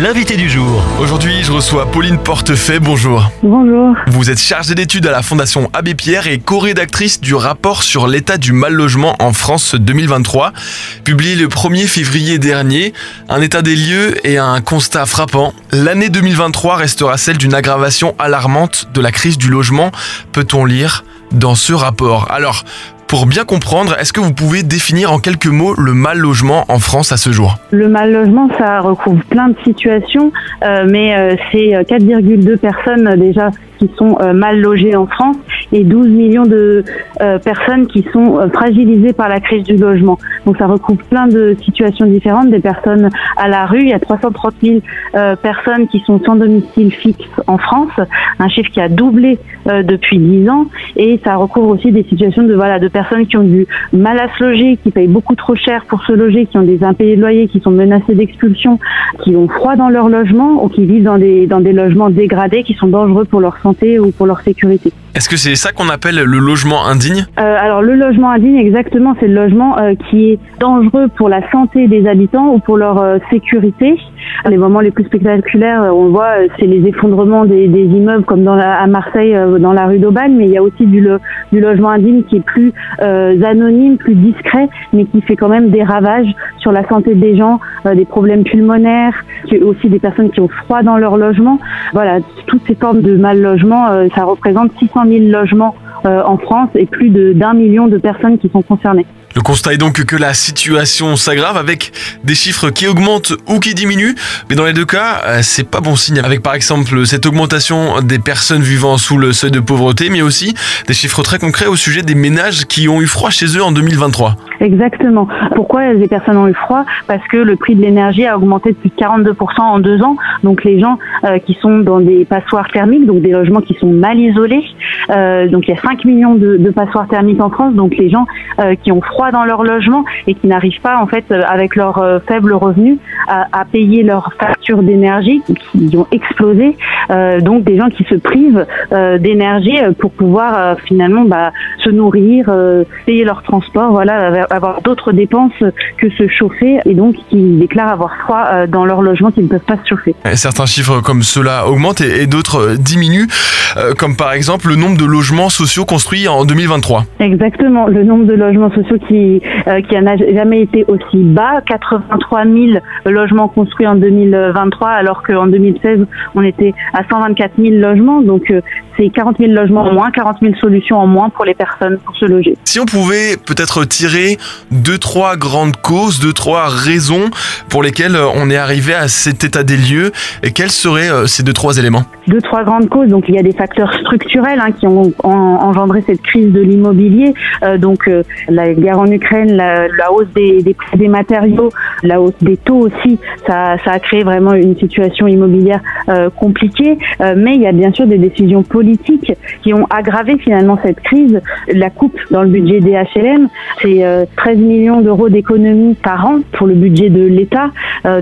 l'invité du jour. Aujourd'hui, je reçois Pauline Portefait. Bonjour. Bonjour. Vous êtes chargée d'études à la Fondation Abbé Pierre et co-rédactrice du rapport sur l'état du mal logement en France 2023, publié le 1er février dernier. Un état des lieux et un constat frappant. L'année 2023 restera celle d'une aggravation alarmante de la crise du logement, peut-on lire dans ce rapport? Alors, pour bien comprendre, est-ce que vous pouvez définir en quelques mots le mal logement en France à ce jour? Le mal logement, ça recouvre plein de situations, euh, mais euh, c'est 4,2 personnes euh, déjà qui sont mal logées en France et 12 millions de personnes qui sont fragilisées par la crise du logement. Donc ça recouvre plein de situations différentes, des personnes à la rue. Il y a 330 000 personnes qui sont sans domicile fixe en France, un chiffre qui a doublé depuis 10 ans, et ça recouvre aussi des situations de voilà de personnes qui ont du mal à se loger, qui payent beaucoup trop cher pour se loger, qui ont des impayés de loyer, qui sont menacés d'expulsion, qui ont froid dans leur logement ou qui vivent dans des, dans des logements dégradés qui sont dangereux pour leur santé ou pour leur sécurité. Est-ce que c'est ça qu'on appelle le logement indigne? Euh, Alors le logement indigne, exactement, c'est le logement euh, qui est dangereux pour la santé des habitants ou pour leur euh, sécurité. Les moments les plus spectaculaires, on voit, c'est les effondrements des, immeubles comme à Marseille, dans la rue d'Aubagne, mais il y a aussi du, du logement indigne qui est plus anonyme, plus discret, mais qui fait quand même des ravages sur la santé des gens, des problèmes pulmonaires, aussi des personnes qui ont froid dans leur logement. Voilà, toutes ces formes de mal logement, ça représente 600 000 logements en France et plus d'un million de personnes qui sont concernées. Le constat est donc que la situation s'aggrave avec des chiffres qui augmentent ou qui diminuent, mais dans les deux cas, euh, c'est pas bon signe. Avec par exemple cette augmentation des personnes vivant sous le seuil de pauvreté, mais aussi des chiffres très concrets au sujet des ménages qui ont eu froid chez eux en 2023. Exactement. Pourquoi les personnes ont eu froid? Parce que le prix de l'énergie a augmenté de plus de 42% en deux ans. Donc les gens euh, qui sont dans des passoires thermiques, donc des logements qui sont mal isolés, euh, donc il y a 5 millions de, passoires thermiques en France, donc les gens qui ont froid dans leur logement et qui n'arrivent pas en fait euh, avec leurs euh, faibles revenus à, payer leurs factures d'énergie qui ont explosé. Euh, donc des gens qui se privent euh, d'énergie pour pouvoir finalement bah, se nourrir, payer leur transport, voilà, avoir d'autres dépenses que se chauffer et donc qui déclarent avoir froid dans leur logement, qui ne peuvent pas se chauffer. certains chiffres comme cela augmentent et d'autres diminuent, comme par exemple le nombre de logements sociaux construits en 2023. Exactement, le nombre de logements sociaux qui, euh, qui n'a jamais été aussi bas, 83 000 logements construits en 2023, alors qu'en 2016, on était à 124 000 logements. Donc, euh, c'est 40 000 logements en moins, 40 000 solutions en moins pour les personnes pour se loger. Si on pouvait peut-être tirer deux, trois grandes causes, deux, trois raisons pour lesquelles on est arrivé à cet état des lieux, et quels seraient euh, ces deux, trois éléments? Deux, trois grandes causes. Donc, il y a des facteurs structurels hein, qui ont engendré cette crise de l'immobilier. donc, la guerre en Ukraine, la, hausse des, prix des matériaux, la hausse des taux aussi, ça, a créé vraiment une situation immobilière euh, compliquée. Euh, mais il y a bien sûr des décisions politiques qui ont aggravé finalement cette crise. La coupe dans le budget des HLM, c'est 13 euh, millions d'euros d'économies par an pour le budget de l'État.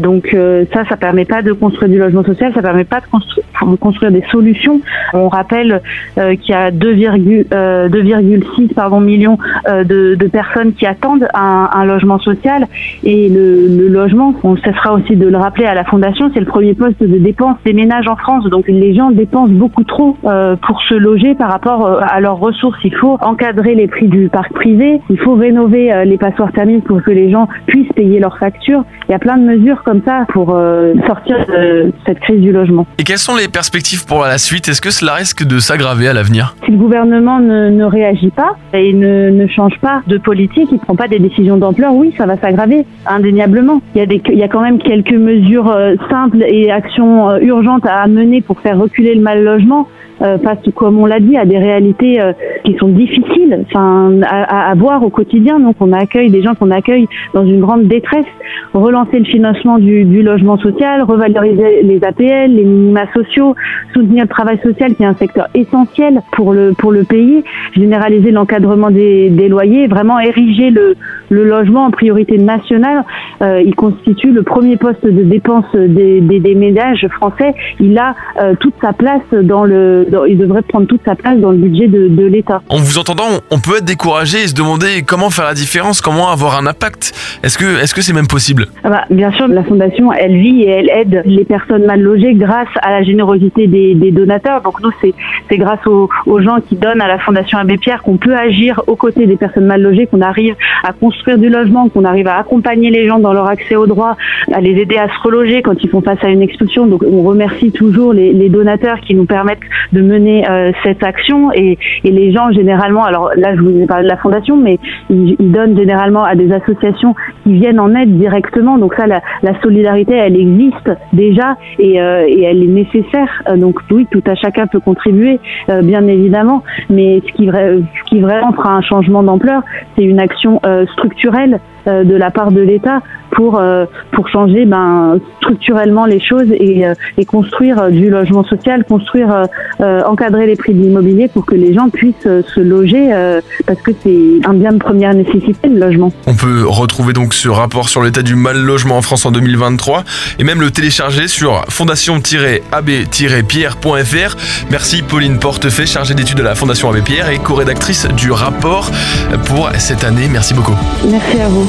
donc ça, ça permet pas de construire du logement social, ça permet pas de construire, construire des solutions. On rappelle qu'il y a 2,6 pardon millions de, de personnes qui attendent un, logement social. Et le, logement, on cessera aussi de le rappeler à la Fondation, c'est le premier poste de dépense des ménages en France. Donc les gens dépensent beaucoup trop euh, pour se loger par rapport euh, à leurs ressources. Il faut encadrer les prix du parc privé, il faut rénover euh, les passoires thermiques pour que les gens puissent payer leurs factures. Il y a plein de mesures comme ça pour euh, sortir de cette crise du logement. Et quelles sont les perspectives pour la suite. Est-ce que cela risque de s'aggraver à l'avenir? Si le gouvernement ne, réagit pas et ne, change pas de politique, qui ne prend pas des décisions d'ampleur, oui, ça va s'aggraver, indéniablement. Il y, a des, il y a quand même quelques mesures euh, simples et actions euh, urgentes à mener pour faire reculer le mal logement euh, face, comme on l'a dit, à des réalités euh, qui sont difficiles enfin, à, à, voir au quotidien. Donc on accueille des gens qu'on accueille dans une grande détresse. Relancer le financement du, du, logement social, revaloriser les APL, les minima sociaux, soutenir le travail social qui est un secteur essentiel pour le, pour le pays, généraliser l'encadrement des, des loyers, vraiment ériger le, le logement en priorité nationale. Euh, il constitue le premier poste de dépense des, des, des ménages français. Il a euh, toute sa place dans le il devrait prendre toute sa place dans le budget de, de l'État. En vous entendant, on peut être découragé et se demander comment faire la différence, comment avoir un impact. Est-ce que est-ce que c'est même possible? Ah bah, Bien sûr, la fondation, elle vit et elle aide les personnes mal logées grâce à la générosité des, des donateurs. Donc nous, c'est c'est grâce aux, aux, gens qui donnent à la fondation Abbé Pierre qu'on peut agir aux côtés des personnes mal logées, qu'on arrive à construire du logement, qu'on arrive à accompagner les gens dans leur accès aux droits, à les aider à se reloger quand ils font face à une expulsion. Donc on remercie toujours les, les donateurs qui nous permettent de mener euh, cette action et, et, les gens généralement, alors là je vous ai parlé de la fondation, mais ils, ils, donnent généralement à des associations qui viennent en aide directement. Donc ça, la, la solidarité, elle existe déjà et, euh, et elle est nécessaire. Donc oui, tout à chacun peut contribuer, euh, bien évidemment, mais ce qui, ce qui vraiment fera un changement d'ampleur, c'est une action euh, structurelle euh, de la part de l'État pour pour changer ben structurellement les choses et, et construire du logement social, construire encadrer les prix de l'immobilier pour que les gens puissent se loger parce que c'est un bien de première nécessité le logement. On peut retrouver donc ce rapport sur l'état du mal logement en France en 2023 et même le télécharger sur fondation-ab-pierre.fr. Merci Pauline Portefait, chargée d'études de la Fondation Abbé Pierre et co-rédactrice du rapport pour cette année. Merci beaucoup. Merci à vous.